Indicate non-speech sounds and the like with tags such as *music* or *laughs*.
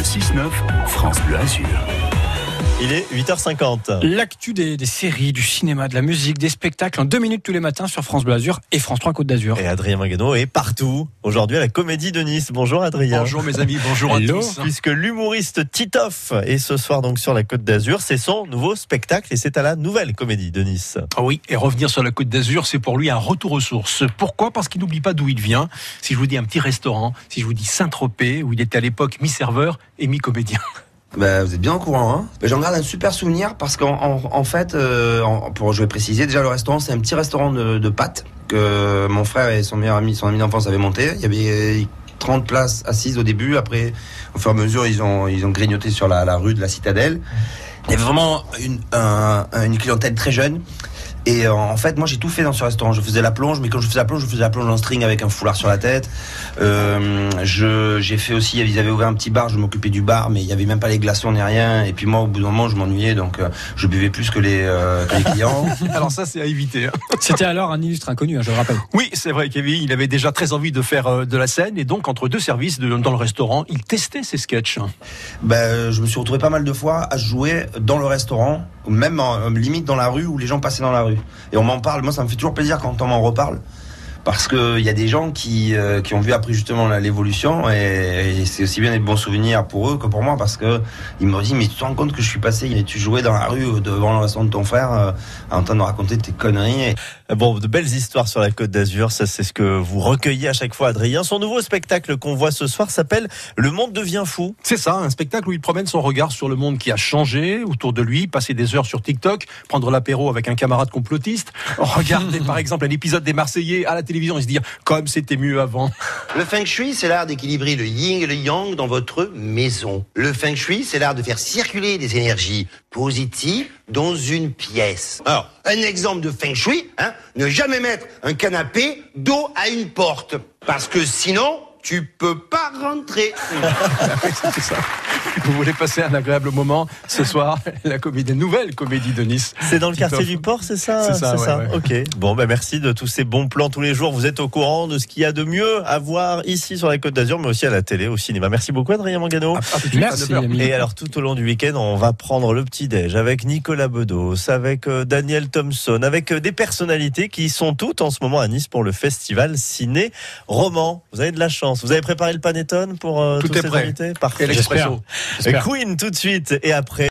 Le 6-9, France Bleu Azur. Il est 8h50. L'actu des, des séries, du cinéma, de la musique, des spectacles en deux minutes tous les matins sur France Bleu Azur et France 3 Côte d'Azur. Et Adrien Mangano est partout. Aujourd'hui à la Comédie de Nice. Bonjour Adrien. Bonjour mes amis, bonjour Hello. à tous. Puisque l'humoriste Titoff est ce soir donc sur la Côte d'Azur, c'est son nouveau spectacle et c'est à la nouvelle Comédie de Nice. Ah oui, et revenir sur la Côte d'Azur, c'est pour lui un retour aux sources. Pourquoi? Parce qu'il n'oublie pas d'où il vient. Si je vous dis un petit restaurant, si je vous dis Saint-Tropez, où il était à l'époque mi-serveur et mi-comédien. *laughs* Bah, vous êtes bien au courant. Hein Bah, J'en garde un super souvenir parce qu'en en, en fait, euh, pour je vais préciser, déjà le restaurant, c'est un petit restaurant de, de pâtes que mon frère et son meilleur ami, son ami d'enfance avaient monté. Il y avait 30 places assises au début. Après, au fur et à mesure, ils ont, ils ont grignoté sur la, la rue de la Citadelle. Il y avait vraiment une, un- une clientèle très jeune. Et euh, en fait, moi, j'ai tout fait dans ce restaurant. Je faisais la plonge, mais quand je faisais la plonge, je faisais la plonge en string avec un foulard sur la tête. Euh, je, j'ai fait aussi, ils avaient ouvert un petit bar, je m'occupais du bar, mais il y avait même pas les glaçons ni rien. Et puis moi, au bout d'un moment, je m'ennuyais, donc euh, je buvais plus que les, euh, que les clients. *laughs* Alors ça, c'est à éviter. hein. C'était alors un illustre inconnu, hein, je le rappelle. Oui, c'est vrai, Kevin, il avait déjà très envie de faire euh, de la scène, et donc entre deux services de- dans le restaurant, il testait ses sketchs. ben, je me suis retrouvé pas mal de fois à jouer dans le restaurant, même en, euh, limite dans la rue où les gens passaient dans la rue. Et on m'en parle. Moi, ça me fait toujours plaisir quand on m'en reparle. Parce que il y a des gens qui, euh, qui ont vu après justement l'évolution et, et c'est aussi bien des bons souvenirs pour eux que pour moi parce que ils me disent mais tu te rends compte que je suis passé et tu jouais dans la rue euh, devant le restaurant de ton frère euh, en train de raconter tes conneries et Bon, de belles histoires sur la Côte d'Azur, ça c'est ce que vous recueillez à chaque fois Adrien. Son nouveau spectacle qu'on voit ce soir s'appelle Le monde devient fou. C'est ça, un spectacle où il promène son regard sur le monde qui a changé autour de lui, passer des heures sur TikTok, prendre l'apéro avec un camarade complotiste, *laughs* regarder par *laughs* exemple un épisode des Marseillais à la télévision et se dire comme c'était mieux avant. Le feng shui, c'est l'art d'équilibrer le yin et le yang dans votre maison. Le feng shui, c'est l'art de faire circuler des énergies positives dans une pièce. Alors, un exemple de feng shui, hein, ne jamais mettre un canapé dos à une porte. Parce que sinon, tu peux pas rentrer. *laughs* C'est ça. *laughs* Vous voulez passer un agréable moment ce soir, la comédie, nouvelle comédie de Nice. C'est dans le quartier du port, c'est ça C'est ça, ouais, ouais. Ok. Bon, bah merci de tous ces bons plans tous les jours. Vous êtes au courant de ce qu'il y a de mieux à voir ici sur la Côte d'Azur, mais aussi à la télé, au cinéma. Merci beaucoup Adrien Mangano. Suite, à Merci, 9 heures. ami. Et alors tout au long du week-end, on va prendre le petit déj avec Nicolas Bedos, avec euh, Daniel Thompson, avec euh, des personnalités qui sont toutes en ce moment à Nice pour le festival ciné roman. Vous avez de la chance. Vous avez préparé le panettone pour euh, Tout tous est ces prêt. invités? Parfait. Et l'expresso. Queen tout de suite et après